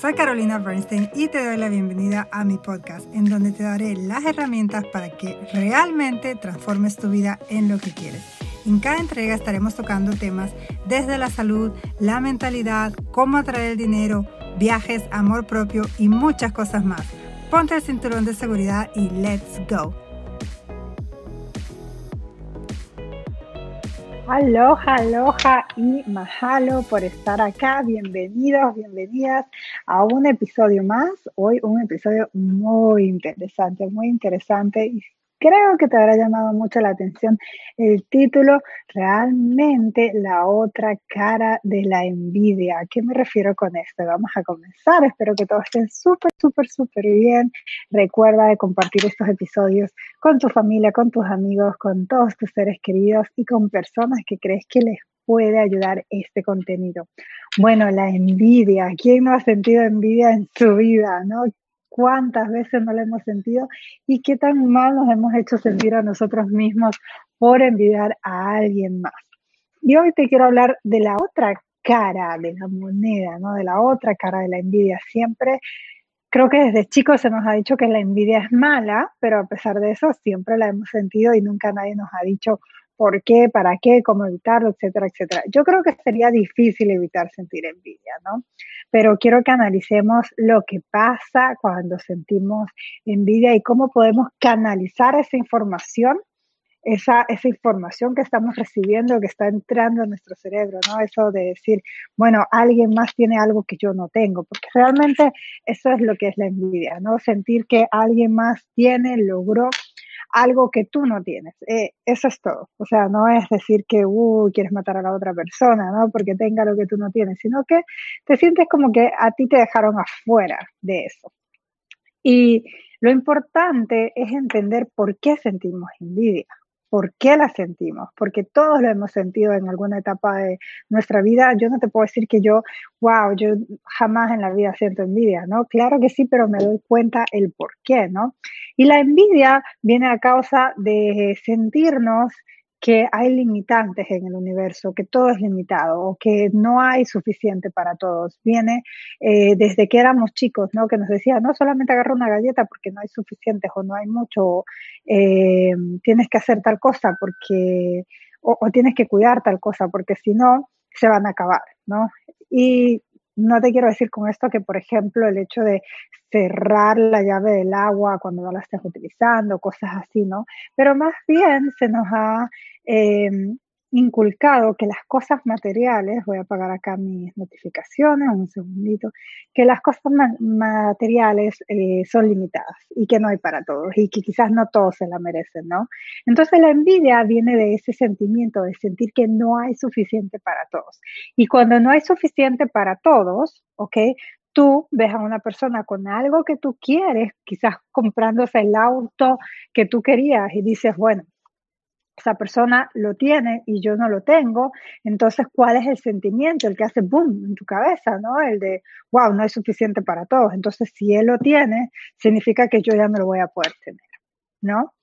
Soy Carolina Bernstein y te doy la bienvenida a mi podcast, en donde te daré las herramientas para que realmente transformes tu vida en lo que quieres. En cada entrega estaremos tocando temas desde la salud, la mentalidad, cómo atraer el dinero, viajes, amor propio y muchas cosas más. Ponte el cinturón de seguridad y let's go. Aloha, aloha y mahalo por estar acá. Bienvenidos, bienvenidas a un episodio más. Hoy un episodio muy interesante, muy interesante creo que te habrá llamado mucho la atención el título, realmente la otra cara de la envidia. ¿A qué me refiero con esto? Vamos a comenzar. Espero que todo esté súper, súper, súper bien. Recuerda de compartir estos episodios con tu familia, con tus amigos, con todos tus seres queridos y con personas que crees que les puede ayudar este contenido. Bueno, la envidia. ¿Quién no ha sentido envidia en su vida? ¿no? Cuántas veces no la hemos sentido y qué tan mal nos hemos hecho sentir a nosotros mismos por envidiar a alguien más. Y hoy te quiero hablar de la otra cara de la moneda, ¿no? De la otra cara de la envidia. Siempre creo que desde chicos se nos ha dicho que la envidia es mala, pero a pesar de eso siempre la hemos sentido y nunca nadie nos ha dicho por qué, para qué, cómo evitarlo, etcétera, etcétera. Yo creo que sería difícil evitar sentir envidia, ¿no? Pero quiero que analicemos lo que pasa cuando sentimos envidia y cómo podemos canalizar esa información, esa, esa información que estamos recibiendo, que está entrando en nuestro cerebro, ¿no? Eso de decir, bueno, alguien más tiene algo que yo no tengo, porque realmente eso es lo que es la envidia, ¿no? Sentir que alguien más tiene, logró algo que tú no tienes. Eh, eso es todo. O sea, no es decir que uh, quieres matar a la otra persona, ¿no? Porque tenga lo que tú no tienes, sino que te sientes como que a ti te dejaron afuera de eso. Y lo importante es entender por qué sentimos envidia. ¿Por qué la sentimos? Porque todos lo hemos sentido en alguna etapa de nuestra vida. Yo no te puedo decir que yo, wow, yo jamás en la vida siento envidia, ¿no? Claro que sí, pero me doy cuenta el por qué, ¿no? Y la envidia viene a causa de sentirnos que hay limitantes en el universo, que todo es limitado o que no hay suficiente para todos. Viene eh, desde que éramos chicos, ¿no? Que nos decía, no solamente agarra una galleta porque no hay suficientes o no hay mucho, eh, tienes que hacer tal cosa porque, o, o, tienes que cuidar tal cosa porque si no, se van a acabar, ¿no? Y no te quiero decir con esto que, por ejemplo, el hecho de cerrar la llave del agua cuando no la estés utilizando, cosas así, ¿no? Pero más bien se nos ha eh, inculcado que las cosas materiales, voy a apagar acá mis notificaciones, un segundito, que las cosas materiales eh, son limitadas y que no hay para todos y que quizás no todos se la merecen, ¿no? Entonces la envidia viene de ese sentimiento de sentir que no hay suficiente para todos. Y cuando no hay suficiente para todos, ¿ok? Tú ves a una persona con algo que tú quieres, quizás comprándose el auto que tú querías y dices, bueno, esa persona lo tiene y yo no lo tengo, entonces, ¿cuál es el sentimiento? El que hace boom en tu cabeza, ¿no? El de, wow, no es suficiente para todos. Entonces, si él lo tiene, significa que yo ya no lo voy a poder tener, ¿no?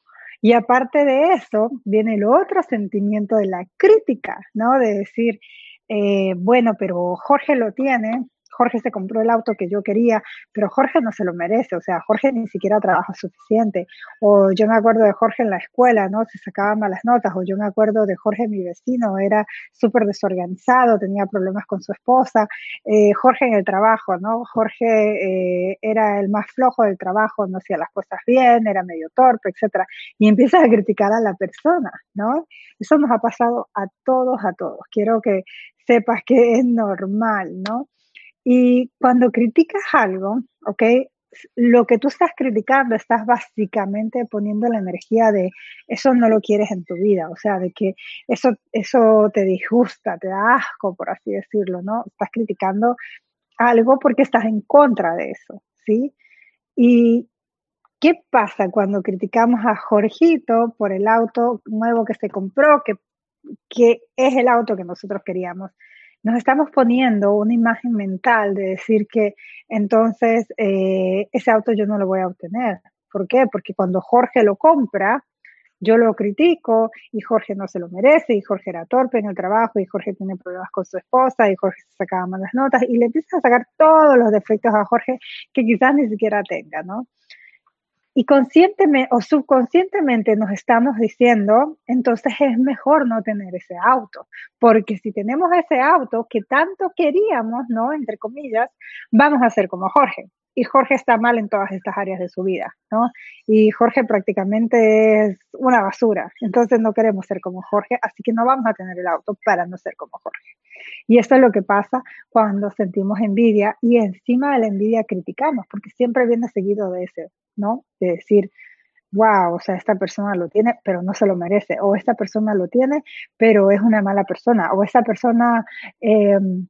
Y aparte de eso, viene el otro sentimiento de la crítica, ¿no? De decir, eh, bueno, pero Jorge lo tiene, Jorge se compró el auto que yo quería, pero Jorge no se lo merece, o sea, Jorge ni siquiera trabaja suficiente. O yo me acuerdo de Jorge en la escuela, ¿no? Se sacaba malas notas, o yo me acuerdo de Jorge, mi vecino, era súper desorganizado, tenía problemas con su esposa. Eh, Jorge en el trabajo, ¿no? Jorge eh, era el más flojo del trabajo, no hacía las cosas bien, era medio torpe, etcétera. Y empiezas a criticar a la persona, ¿no? Eso nos ha pasado a todos, a todos. Quiero que sepas que es normal, ¿no? Y cuando criticas algo, ¿ok? Lo que tú estás criticando, estás básicamente poniendo la energía de eso no lo quieres en tu vida, o sea, de que eso, eso te disgusta, te da asco, por así decirlo, ¿no? Estás criticando algo porque estás en contra de eso, ¿sí? Y ¿qué pasa cuando criticamos a Jorgito por el auto nuevo que se compró, que, que es el auto que nosotros queríamos? Nos estamos poniendo una imagen mental de decir que entonces eh, ese auto yo no lo voy a obtener, ¿Por qué? Porque cuando Jorge lo compra, yo lo critico y Jorge no se lo merece y Jorge era torpe en el trabajo y Jorge tiene problemas con su esposa y Jorge se sacaba malas notas y le empieza a sacar todos los defectos a Jorge que quizás ni siquiera tenga, ¿no? Y conscientemente o subconscientemente nos estamos diciendo, entonces es mejor no tener ese auto, porque si tenemos ese auto que tanto queríamos, ¿no? Entre comillas, vamos a ser como Jorge. Y Jorge está mal en todas estas áreas de su vida, ¿no? Y Jorge prácticamente es una basura. Entonces no queremos ser como Jorge, así que no vamos a tener el auto para no ser como Jorge. Y esto es lo que pasa cuando sentimos envidia y encima de la envidia criticamos, porque siempre viene seguido de ese, ¿no? De decir, wow, o sea, esta persona lo tiene, pero no se lo merece, o esta persona lo tiene, pero es una mala persona, o esta persona em,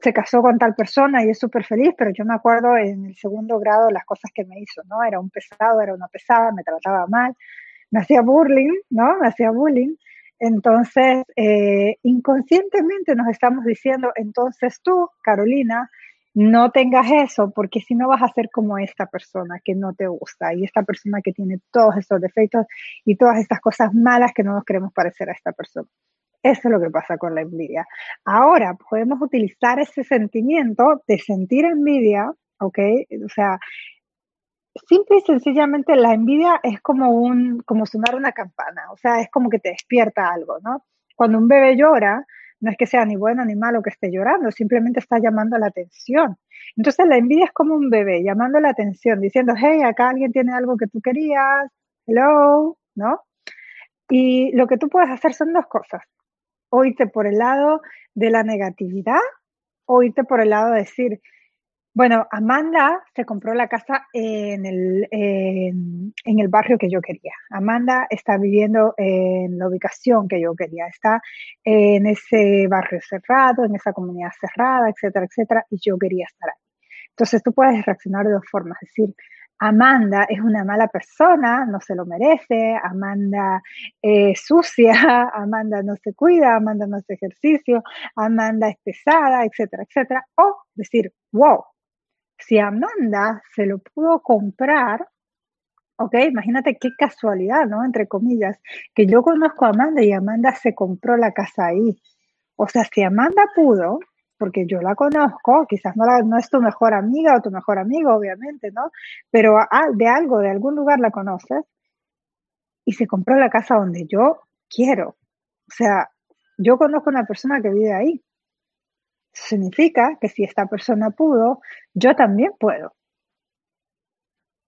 se casó con tal persona y es súper feliz, pero yo me acuerdo en el segundo grado las cosas que me hizo, ¿no? Era un pesado, era una pesada, me trataba mal, me hacía bullying, ¿no? Me hacía bullying. Entonces, eh, inconscientemente nos estamos diciendo, entonces tú, Carolina, no tengas eso, porque si no vas a ser como esta persona que no te gusta y esta persona que tiene todos estos defectos y todas estas cosas malas que no nos queremos parecer a esta persona. Eso es lo que pasa con la envidia. Ahora podemos utilizar ese sentimiento de sentir envidia, ¿ok? O sea, simple y sencillamente la envidia es como un, como sonar una campana, o sea, es como que te despierta algo, ¿no? Cuando un bebé llora, no es que sea ni bueno ni malo que esté llorando, simplemente está llamando la atención. Entonces la envidia es como un bebé llamando la atención, diciendo, hey, acá alguien tiene algo que tú querías, hello, ¿no? Y lo que tú puedes hacer son dos cosas. O irte por el lado de la negatividad o irte por el lado de decir, bueno, Amanda se compró la casa en el, en, el barrio que yo quería. Amanda está viviendo en la ubicación que yo quería. Está en ese barrio cerrado, en esa comunidad cerrada, etcétera, etcétera, y yo quería estar ahí. Entonces tú puedes reaccionar de dos formas, decir, Amanda es una mala persona, no se lo merece, Amanda es sucia, Amanda no se cuida, Amanda no hace ejercicio, Amanda es pesada, etcétera, etcétera. O decir, wow, si Amanda se lo pudo comprar, ok, imagínate qué casualidad, ¿no? Entre comillas, que yo conozco a Amanda y Amanda se compró la casa ahí. O sea, si Amanda pudo, porque yo la conozco, quizás no, no es tu mejor amiga o tu mejor amigo, obviamente, ¿no? Pero de algo, de algún lugar la conoces y se compró la casa donde yo quiero. O sea, yo conozco una persona que vive ahí significa que si esta persona pudo, yo también puedo.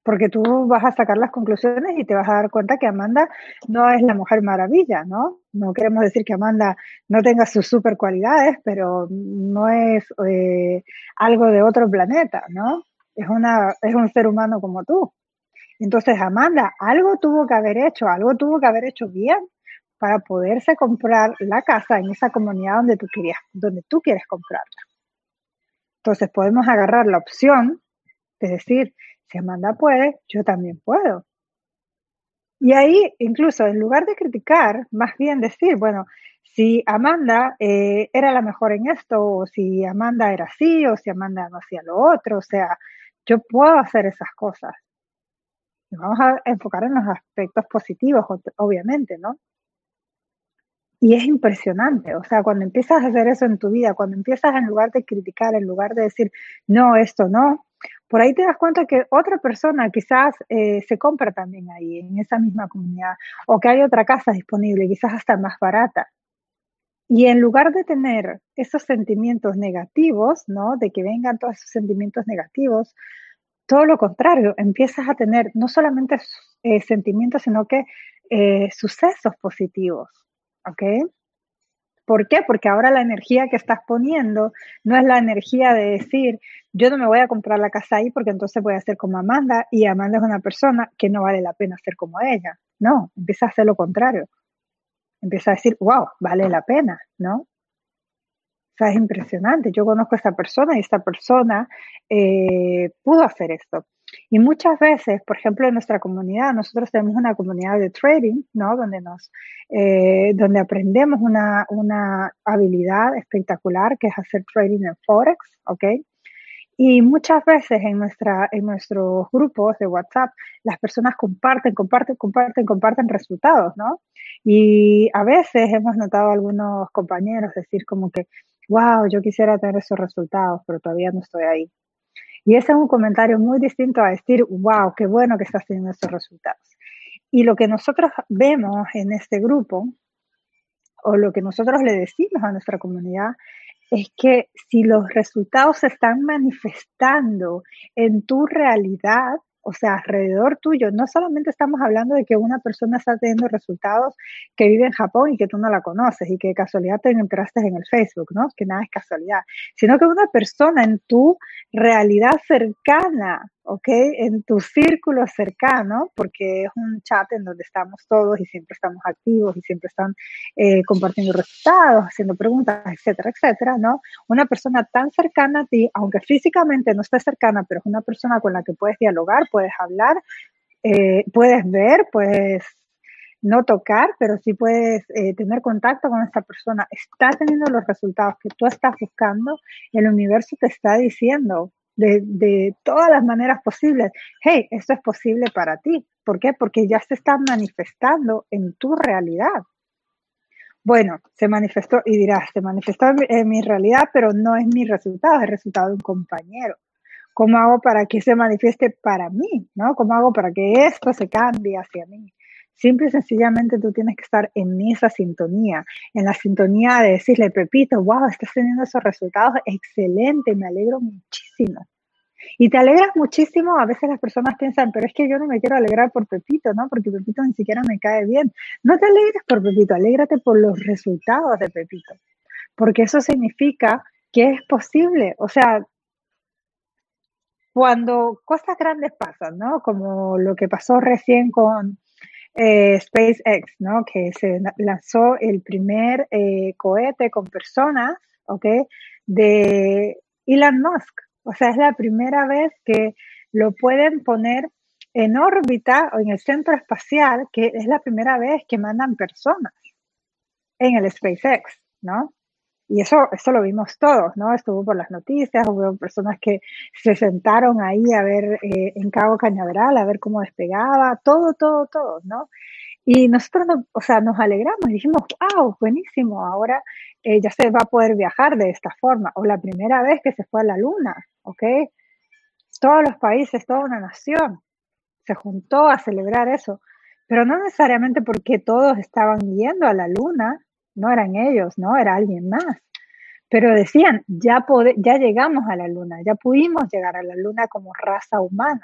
Porque tú vas a sacar las conclusiones y te vas a dar cuenta que Amanda no es la mujer maravilla, ¿no? No queremos decir que Amanda no tenga sus super cualidades, pero no es eh, algo de otro planeta, ¿no? Es, una, es un ser humano como tú. Entonces, Amanda, algo tuvo que haber hecho, algo tuvo que haber hecho bien para poderse comprar la casa en esa comunidad donde tú, donde tú quieres comprarla. Entonces podemos agarrar la opción de decir, si Amanda puede, yo también puedo. Y ahí, incluso, en lugar de criticar, más bien decir, bueno, si Amanda eh, era la mejor en esto, o si Amanda era así, o si Amanda no hacía lo otro, o sea, yo puedo hacer esas cosas. Vamos a enfocar en los aspectos positivos, obviamente, ¿no? Y es impresionante, o sea, cuando empiezas a hacer eso en tu vida, cuando empiezas en lugar de criticar, en lugar de decir, no, esto no, por ahí te das cuenta que otra persona quizás eh, se compra también ahí, en esa misma comunidad, o que hay otra casa disponible, quizás hasta más barata. Y en lugar de tener esos sentimientos negativos, ¿no? De que vengan todos esos sentimientos negativos, todo lo contrario, empiezas a tener no solamente eh, sentimientos, sino que eh, sucesos positivos. ¿Ok? ¿Por qué? Porque ahora la energía que estás poniendo no es la energía de decir, yo no me voy a comprar la casa ahí porque entonces voy a ser como Amanda y Amanda es una persona que no vale la pena ser como ella. No, empieza a hacer lo contrario. Empieza a decir, wow, vale la pena, ¿no? O sea, es impresionante. Yo conozco a esta persona y esta persona eh, pudo hacer esto. Y muchas veces, por ejemplo, en nuestra comunidad, nosotros tenemos una comunidad de trading, ¿no? Donde, nos, eh, donde aprendemos una, una habilidad espectacular que es hacer trading en Forex, ¿ok? Y muchas veces en, nuestra, en nuestros grupos de WhatsApp, las personas comparten, comparten, comparten, comparten resultados, ¿no? Y a veces hemos notado a algunos compañeros decir como que, wow, yo quisiera tener esos resultados, pero todavía no estoy ahí. Y ese es un comentario muy distinto a decir, wow, qué bueno que estás teniendo esos resultados. Y lo que nosotros vemos en este grupo, o lo que nosotros le decimos a nuestra comunidad, es que si los resultados se están manifestando en tu realidad, o sea, alrededor tuyo, no solamente estamos hablando de que una persona está teniendo resultados que vive en Japón y que tú no la conoces y que de casualidad te enteraste en el Facebook, ¿no? Que nada es casualidad, sino que una persona en tu realidad cercana ¿ok? En tu círculo cercano, porque es un chat en donde estamos todos y siempre estamos activos y siempre están eh, compartiendo resultados, haciendo preguntas, etcétera, etcétera, ¿no? Una persona tan cercana a ti, aunque físicamente no esté cercana, pero es una persona con la que puedes dialogar, puedes hablar, eh, puedes ver, puedes no tocar, pero sí puedes eh, tener contacto con esa persona, está teniendo los resultados que tú estás buscando, el universo te está diciendo, de, todas las maneras posibles, hey, esto es posible para ti. ¿Por qué? Porque ya se está manifestando en tu realidad. Bueno, se manifestó y dirás, se manifestó en mi realidad, pero no es mi resultado, es el resultado de un compañero. ¿Cómo hago para que se manifieste para mí? ¿no? ¿Cómo hago para que esto se cambie hacia mí? Simple y sencillamente tú tienes que estar en esa sintonía, en la sintonía de decirle, Pepito, wow, estás teniendo esos resultados, excelente, me alegro muchísimo. Y te alegras muchísimo, a veces las personas piensan, pero es que yo no me quiero alegrar por Pepito, ¿no? Porque Pepito ni siquiera me cae bien. No te alegres por Pepito, alégrate por los resultados de Pepito, porque eso significa que es posible. O sea, cuando cosas grandes pasan, ¿no? Como lo que pasó recién con eh, SpaceX, ¿no? Que se lanzó el primer eh, cohete con personas, ¿ok? De Elon Musk. O sea, es la primera vez que lo pueden poner en órbita o en el centro espacial, que es la primera vez que mandan personas en el SpaceX, ¿no? Y eso, eso lo vimos todos, ¿no? Estuvo por las noticias, hubo personas que se sentaron ahí a ver eh, en Cabo Cañaveral, a ver cómo despegaba, todo, todo, todo, ¿no? Y nosotros, o sea, nos alegramos y dijimos, wow, buenísimo, ahora eh, ya se va a poder viajar de esta forma. O la primera vez que se fue a la luna, ¿ok? Todos los países, toda una nación se juntó a celebrar eso, pero no necesariamente porque todos estaban yendo a la luna, no eran ellos, ¿no? Era alguien más. Pero decían, ya, ya llegamos a la luna, ya pudimos llegar a la luna como raza humana.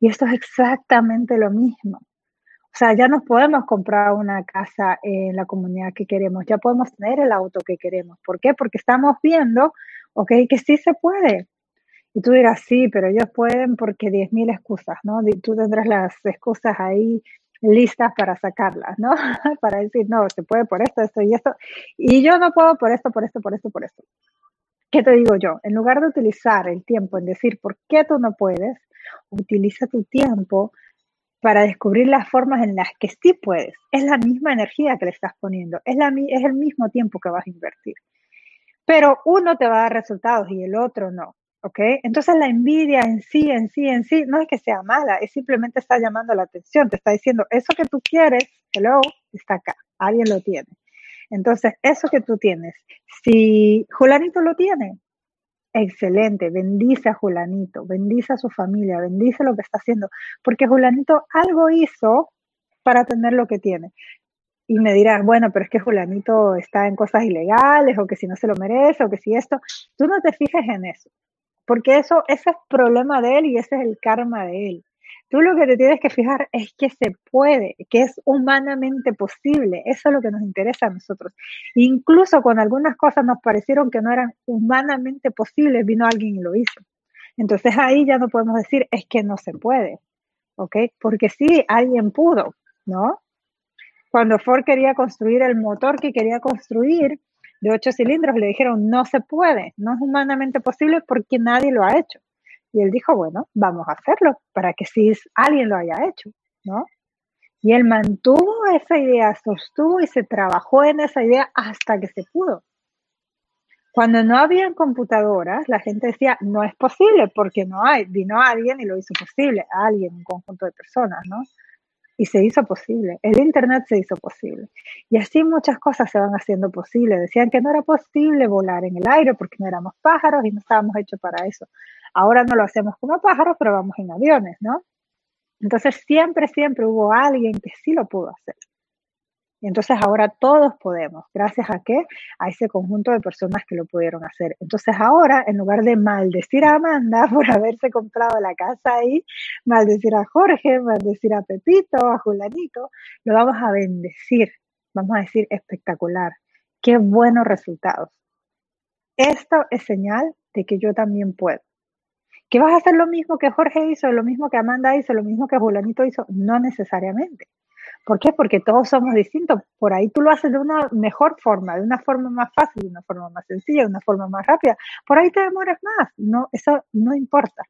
Y esto es exactamente lo mismo. O sea, ya nos podemos comprar una casa en la comunidad que queremos, ya podemos tener el auto que queremos. ¿Por qué? Porque estamos viendo, ok, que sí se puede. Y tú dirás, sí, pero ellos pueden porque 10.000 excusas, ¿no? Tú tendrás las excusas ahí listas para sacarlas, ¿no? para decir, no, se puede por esto, esto y esto. Y yo no puedo por esto, por esto, por esto, por esto. ¿Qué te digo yo? En lugar de utilizar el tiempo en decir por qué tú no puedes, utiliza tu tiempo para descubrir las formas en las que sí puedes. Es la misma energía que le estás poniendo, es, la, es el mismo tiempo que vas a invertir. Pero uno te va a dar resultados y el otro no. ¿Ok? Entonces la envidia en sí, en sí, en sí, no es que sea mala, es simplemente está llamando la atención, te está diciendo, eso que tú quieres, hello, está acá, alguien lo tiene. Entonces, eso que tú tienes, si Julanito lo tiene, excelente, bendice a Julanito, bendice a su familia, bendice lo que está haciendo, porque Julanito algo hizo para tener lo que tiene. Y me dirás, bueno, pero es que Julanito está en cosas ilegales, o que si no se lo merece, o que si esto, tú no te fijes en eso porque eso, ese es problema de él y ese es el karma de él. Tú lo que te tienes que fijar es que se puede, que es humanamente posible. Eso es lo que nos interesa a nosotros. Incluso cuando algunas cosas nos parecieron que no eran humanamente posibles, vino alguien y lo hizo. Entonces ahí ya no podemos decir es que no se puede, ¿ok? Porque sí, alguien pudo, ¿no? Cuando Ford quería construir el motor que quería construir, de ocho cilindros, le dijeron, no se puede, no es humanamente posible porque nadie lo ha hecho. Y él dijo, bueno, vamos a hacerlo para que si alguien lo haya hecho, ¿no? Y él mantuvo esa idea, sostuvo y se trabajó en esa idea hasta que se pudo. Cuando no habían computadoras, la gente decía, no es posible porque no hay. Vino alguien y lo hizo posible, alguien, un conjunto de personas, ¿no? Y se hizo posible. El Internet se hizo posible. Y así muchas cosas se van haciendo posibles. Decían que no era posible volar en el aire porque no éramos pájaros y no estábamos hechos para eso. Ahora no lo hacemos como pájaros, pero vamos en aviones, ¿no? Entonces siempre, siempre hubo alguien que sí lo pudo hacer. Entonces ahora todos podemos, gracias a qué? A ese conjunto de personas que lo pudieron hacer. Entonces ahora, en lugar de maldecir a Amanda por haberse comprado la casa ahí, maldecir a Jorge, maldecir a Pepito, a Julanito, lo vamos a bendecir. Vamos a decir espectacular. Qué buenos resultados. Esto es señal de que yo también puedo. ¿Que vas a hacer lo mismo que Jorge hizo, lo mismo que Amanda hizo, lo mismo que Julanito hizo? No necesariamente. ¿Por qué? Porque todos somos distintos. Por ahí tú lo haces de una mejor forma, de una forma más fácil, de una forma más sencilla, de una forma más rápida. Por ahí te demoras más. No, eso no importa.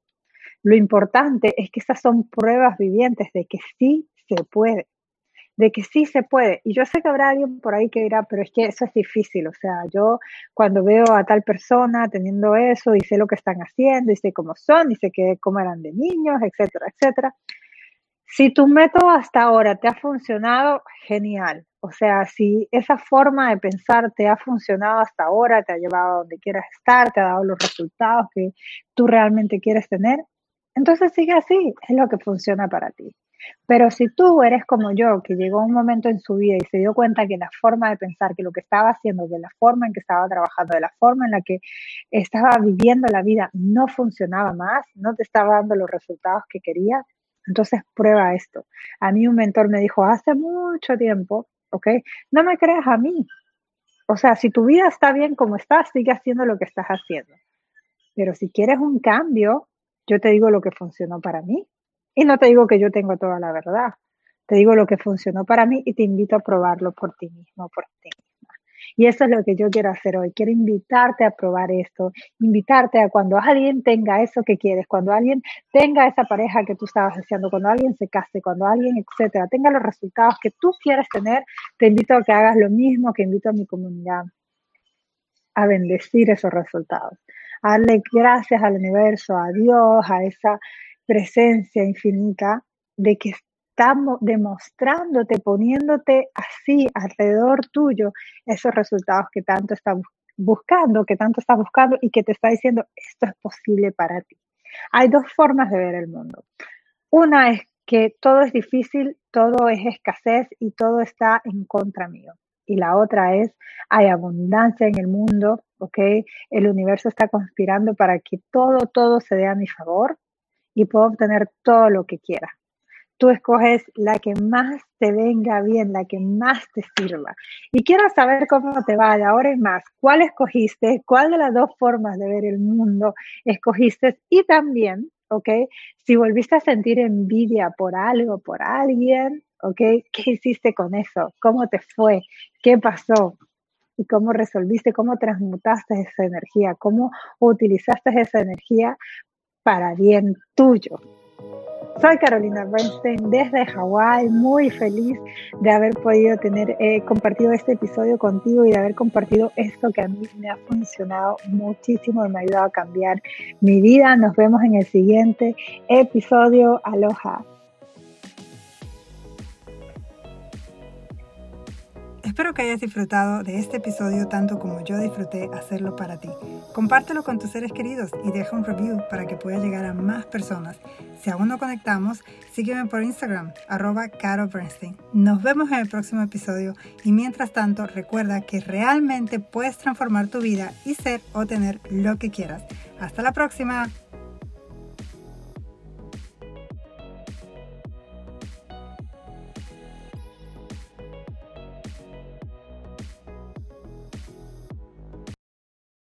Lo importante es que esas son pruebas vivientes de que sí se puede de que sí se puede. Y yo sé que habrá alguien por ahí que dirá, pero es que eso es difícil. O sea, yo cuando veo a tal persona teniendo eso y sé lo que están haciendo y sé cómo son y sé que, cómo eran de niños, etcétera, etcétera. Si tu método hasta ahora te ha funcionado, genial. O sea, si esa forma de pensar te ha funcionado hasta ahora, te ha llevado a donde quieras estar, te ha dado los resultados que tú realmente quieres tener, entonces sigue así, es lo que funciona para ti. Pero si tú eres como yo, que llegó un momento en su vida y se dio cuenta que la forma de pensar, que lo que estaba haciendo, que la forma en que estaba trabajando, de la forma en la que estaba viviendo la vida no funcionaba más, no te estaba dando los resultados que querías, entonces prueba esto. A mí un mentor me dijo hace mucho tiempo, ¿ok? No me creas a mí. O sea, si tu vida está bien como estás, sigue haciendo lo que estás haciendo. Pero si quieres un cambio, yo te digo lo que funcionó para mí. Y no te digo que yo tengo toda la verdad. Te digo lo que funcionó para mí y te invito a probarlo por ti mismo, por ti. Y eso es lo que yo quiero hacer hoy. Quiero invitarte a probar esto, invitarte a cuando alguien tenga eso que quieres, cuando alguien tenga esa pareja que tú estabas deseando, cuando alguien se case, cuando alguien, etcétera, tenga los resultados que tú quieres tener, te invito a que hagas lo mismo que invito a mi comunidad a bendecir esos resultados, a darle gracias al universo, a Dios, a esa presencia infinita de que estamos demostrándote, poniéndote así alrededor tuyo esos resultados que tanto estás buscando, que tanto estás buscando y que te está diciendo esto es posible para ti. Hay dos formas de ver el mundo. Una es que todo es difícil, todo es escasez y todo está en contra mío. Y la otra es, hay abundancia en el mundo, ¿ok? El universo está conspirando para que todo, todo se dé a mi favor y puedo obtener todo lo que quiera. Tú escoges la que más te venga bien, la que más te sirva. Y quiero saber cómo te va de ahora en más. ¿Cuál escogiste? ¿Cuál de las dos formas de ver el mundo escogiste? Y también, ¿ok? Si volviste a sentir envidia por algo, por alguien, ¿ok? ¿Qué hiciste con eso? ¿Cómo te fue? ¿Qué pasó? y cómo resolviste, cómo transmutaste esa energía, cómo utilizaste esa energía para bien tuyo. Soy Carolina Bernstein desde Hawái, muy feliz de haber podido tener eh, compartido este episodio contigo y de haber compartido esto que a mí me ha funcionado muchísimo y me ha ayudado a cambiar mi vida. Nos vemos en el siguiente episodio. Aloha. Espero que hayas disfrutado de este episodio tanto como yo disfruté hacerlo para ti. Compártelo con tus seres queridos y deja un review para que pueda llegar a más personas. Si aún no conectamos, sígueme por Instagram, arroba Caro Bernstein. Nos vemos en el próximo episodio y mientras tanto recuerda que realmente puedes transformar tu vida y ser o tener lo que quieras. Hasta la próxima.